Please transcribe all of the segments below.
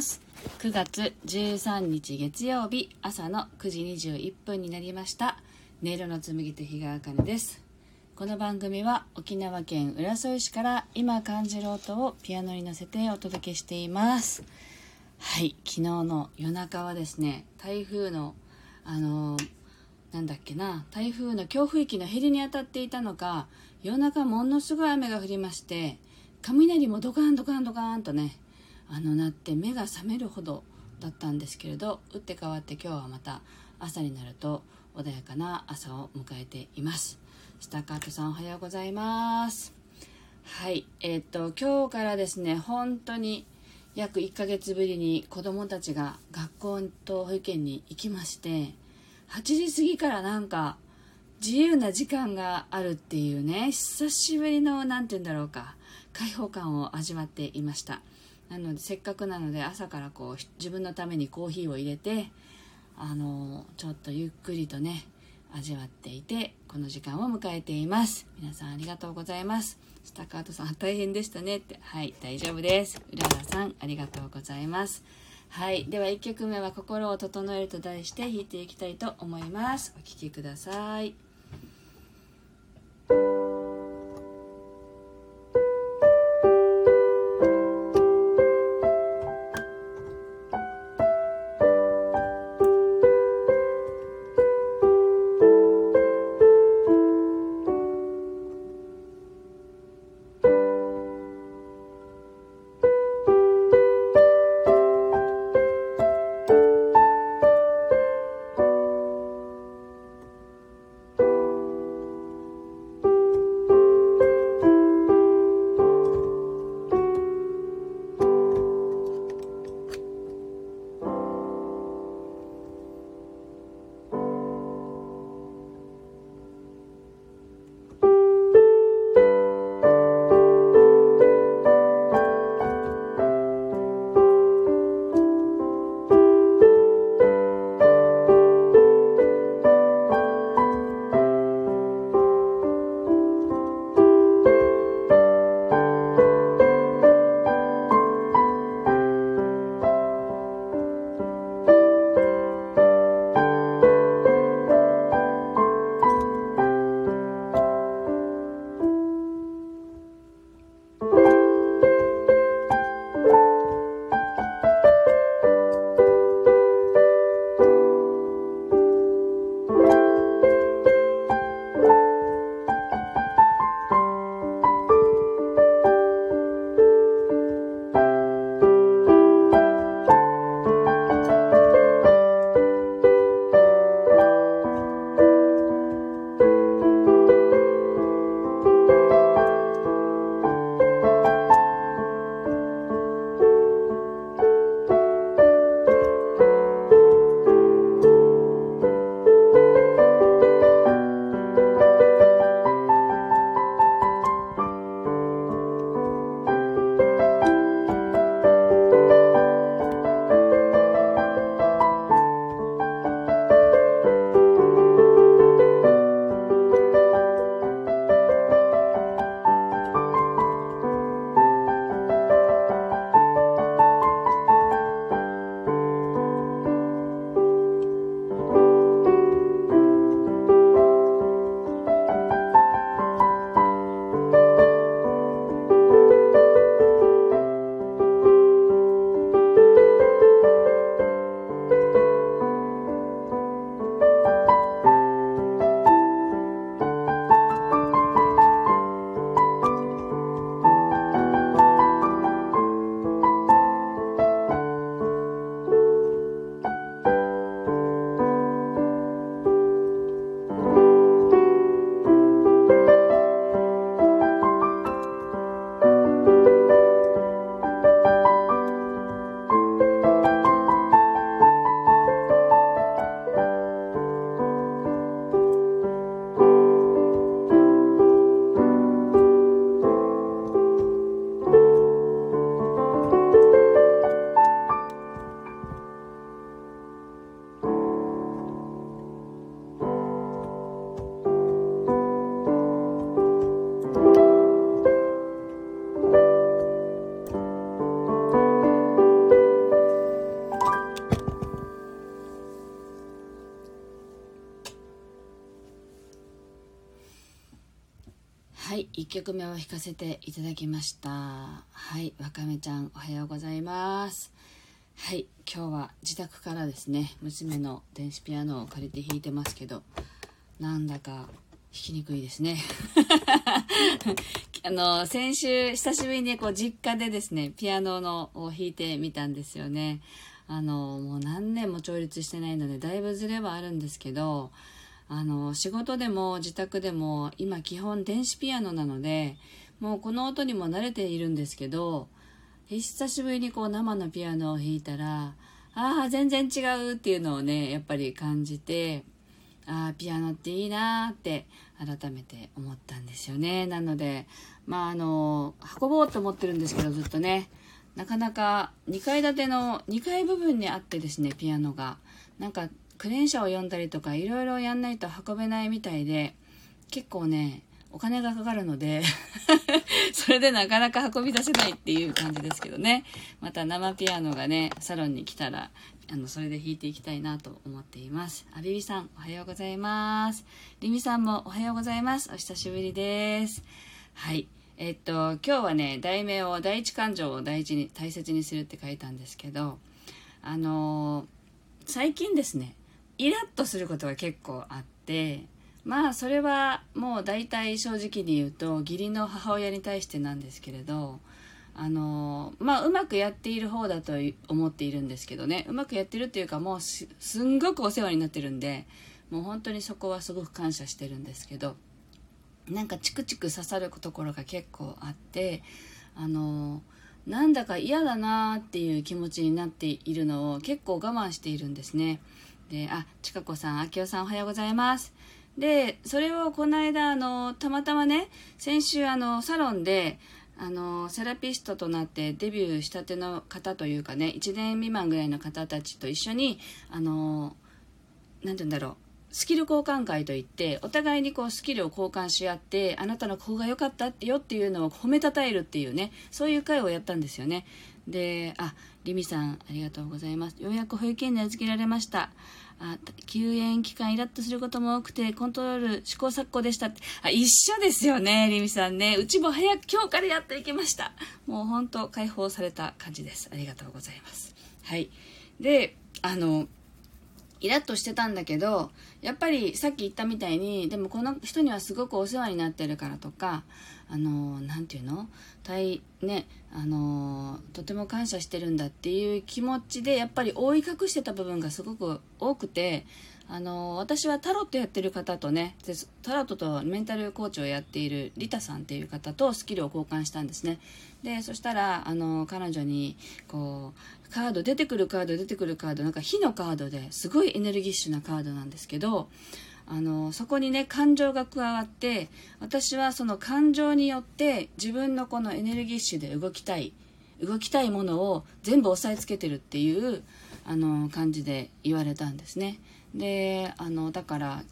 ます。9月13日月曜日朝の9時21分になりました。音色の紡手日川茜です。この番組は沖縄県浦添市から今感じる音をピアノに乗せてお届けしています。はい昨日の夜中はですね台風のあのなんだっけな台風の強風域のヘリに当たっていたのか夜中ものすごい雨が降りまして雷もドカンドカンドカンとねあの鳴って目が覚めるほどだったんですけれど打って変わって今日はまた朝になると穏やかな朝を迎えています。スタッカートさんおはようございます。はいえー、っと今日からですね本当に約1ヶ月ぶりに子供たちが学校と保育園に行きまして8時過ぎからなんか自由な時間があるっていうね久しぶりの何て言うんだろうか開放感を味わっていました。なのでせっかくなので朝からこう自分のためにコーヒーを入れてあのちょっとゆっくりとね味わっていてこの時間を迎えています。皆さんありがとうございます。スタッカートさん大変でしたねって。はい大丈夫です。うららさんありがとうございます。はいでは1曲目は「心を整える」と題して弾いていきたいと思います。お聴きください。曲目を弾かせていただきました。はいわかめちゃんおはようございます。はい今日は自宅からですね娘の電子ピアノを借りて弾いてますけどなんだか弾きにくいですね。あの先週久しぶりにこう実家でですねピアノのを弾いてみたんですよね。あのもう何年も調律してないのでだいぶずれはあるんですけどあの仕事でも自宅でも今基本電子ピアノなのでもうこの音にも慣れているんですけど久しぶりにこう生のピアノを弾いたらああ全然違うっていうのをねやっぱり感じてああピアノっていいなって改めて思ったんですよね。なのでまああの運ぼうと思ってるんですけどずっとねなかなか2階建ての2階部分にあってですねピアノが。なんかクレーン車を呼んだりとかいろいろやんないと運べないみたいで結構ねお金がかかるので それでなかなか運び出せないっていう感じですけどね。また生ピアノがねサロンに来たらあのそれで弾いていきたいなと思っています。あビビさんおはようございます。リミさんもおはようございます。お久しぶりです。はい。えっと今日はね題名を第一感情を大事に大切にするって書いたんですけどあの最近ですねイラッとすることが結構あってまあそれはもう大体正直に言うと義理の母親に対してなんですけれどあのまあうまくやっている方だと思っているんですけどね。うまくやってるっていうかもうすんごくお世話になってるんでもう本当にそこはすごく感謝してるんですけどなんかチクチク刺さるところが結構あってあのなんだか嫌だなっていう気持ちになっているのを結構我慢しているんですね。であちかこさんあきおさんおはようございます。でそれをこの間あのたまたまね先週あのサロンであのセラピストとなってデビューしたての方というかね1年未満ぐらいの方たちと一緒にあの何て言うんだろうスキル交換会といってお互いにこうスキルを交換し合ってあなたのここが良かったよっていうのを褒めたたえるっていうねそういう会をやったんですよね。であリミさんありがとうございます。ようやく保育園に預けられました。あ休園期間イラッとすることも多くてコントロール試行錯誤でした。ってあ一緒ですよねリミさんね。うちも早く今日からやっていきました。もう本当解放された感じです。ありがとうございます。はい。であのイラッとしてたんだけどやっぱりさっき言ったみたいにでもこの人にはすごくお世話になってるからとかあの何て言うの？対ねあのとても感謝してるんだっていう気持ちでやっぱり覆い隠してた部分がすごく多くてあの私はタロットやってる方とねタロットとメンタルコーチをやっているリタさんっていう方とスキルを交換したんですね。でそしたらあの彼女にこうカード出てくるカード出てくるカードなんか火のカードですごいエネルギッシュなカードなんですけどあのそこにね感情が加わって私はその感情によって自分のこのエネルギッシュで動きたい動きたいものを全部押さえつけてるっていうあの感じで言われたんですね。であのだから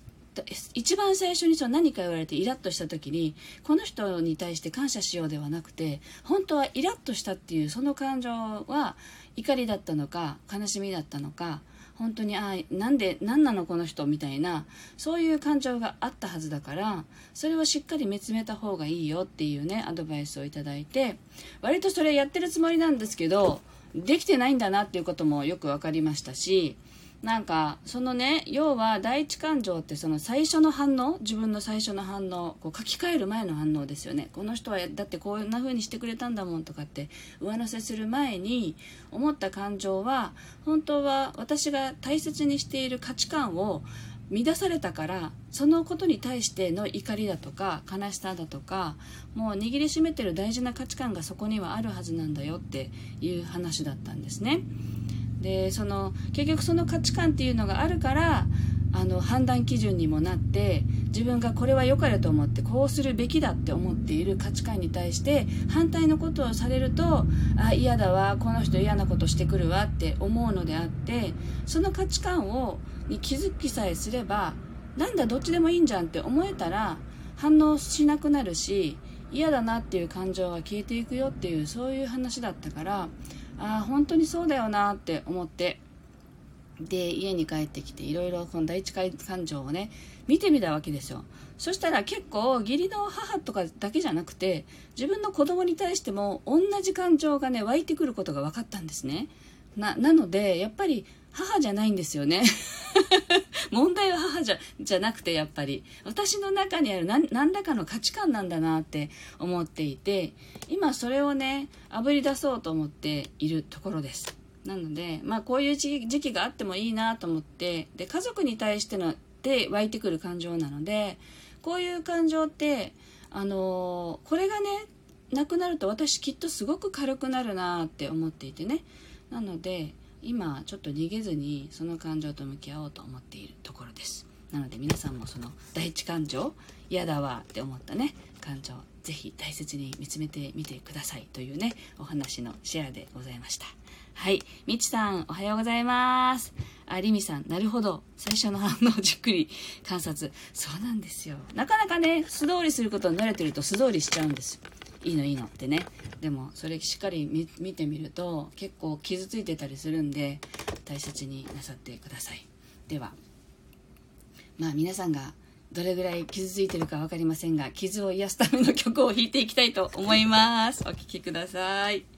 一番最初にその何か言われてイラッとした時にこの人に対して感謝しようではなくて本当はイラッとしたっていうその感情は怒りだったのか悲しみだったのか本当にあなんで何なのこの人みたいなそういう感情があったはずだからそれをしっかり見つめた方がいいよっていうねアドバイスをいただいて割とそれやってるつもりなんですけどできてないんだなっていうこともよく分かりましたしなんかそのね要は第一感情ってその最初の反応自分の最初の反応こう書き換える前の反応ですよねこの人はだってこんな風にしてくれたんだもんとかって上乗せする前に思った感情は本当は私が大切にしている価値観を乱されたからそのことに対しての怒りだとか悲しさだとかもう握りしめてる大事な価値観がそこにはあるはずなんだよっていう話だったんですね。でその結局その価値観っていうのがあるからあの判断基準にもなって自分がこれは良かれと思ってこうするべきだって思っている価値観に対して反対のことをされるとあ嫌だわこの人嫌なことしてくるわって思うのであってその価値観をに気づきさえすればなんだどっちでもいいんじゃんって思えたら反応しなくなるし嫌だなっていう感情が消えていくよっていうそういう話だったからああ本当にそうだよなって思って。で家に帰ってきていろいろこの第一感情をね見てみたわけですよ。そしたら結構義理の母とかだけじゃなくて自分の子供に対しても同じ感情がね湧いてくることが分かったんですね。なのでやっぱり母じゃないんですよね。問題じゃじゃなくてやっぱり私の中にある何何らかの価値観なんだなって思っていて今それをねあぶり出そうと思っているところです。なのでまあこういう時期があってもいいなと思ってで家族に対してので湧いてくる感情なのでこういう感情ってあの、これがねなくなると私きっとすごく軽くなるなって思っていてね。なので今ちょっと逃げずにその感情と向き合おうと思っているところです。なので皆さんもその第一感情嫌だわって思ったね感情ぜひ大切に見つめてみてくださいというねお話のシェアでございました。はいみちさんおはようございます。ありみさんなるほど。最初の反応じっくり観察。そうなんですよ。なかなかね素通りすることに慣れてると素通りしちゃうんです。いいのいいのってね。でもそれしっかり見てみると結構傷ついてたりするんで大切になさってください。では。まあ皆さんがどれぐらい傷ついてるか分かりませんが傷を癒すための曲を弾いていきたいと思います。お聴きください。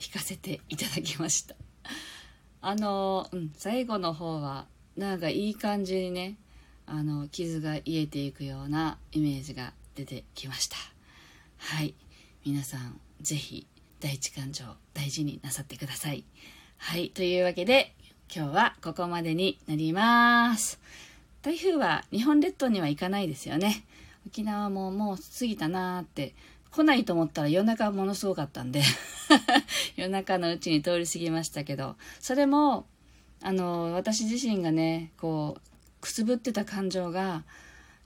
弾かせていただきました。あのうん最後の方はなんかいい感じにねあの傷が癒えていくようなイメージが出てきました。はい。皆さん是非第一感情大事になさってください。はい。というわけで今日はここまでになります。台風は日本列島には行かないですよね。沖縄ももう過ぎたなーって来ないと思ったら夜中ものすごかったんで 夜中のうちに通り過ぎましたけどそれもあの私自身がねこうくすぶってた感情が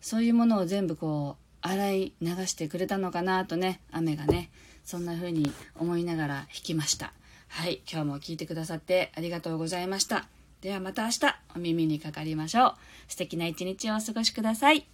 そういうものを全部こう洗い流してくれたのかなとね雨がねそんな風に思いながら弾きました。はい今日も聞いてくださってありがとうございました。ではまた明日お耳にかかりましょう。素敵な一日をお過ごしください。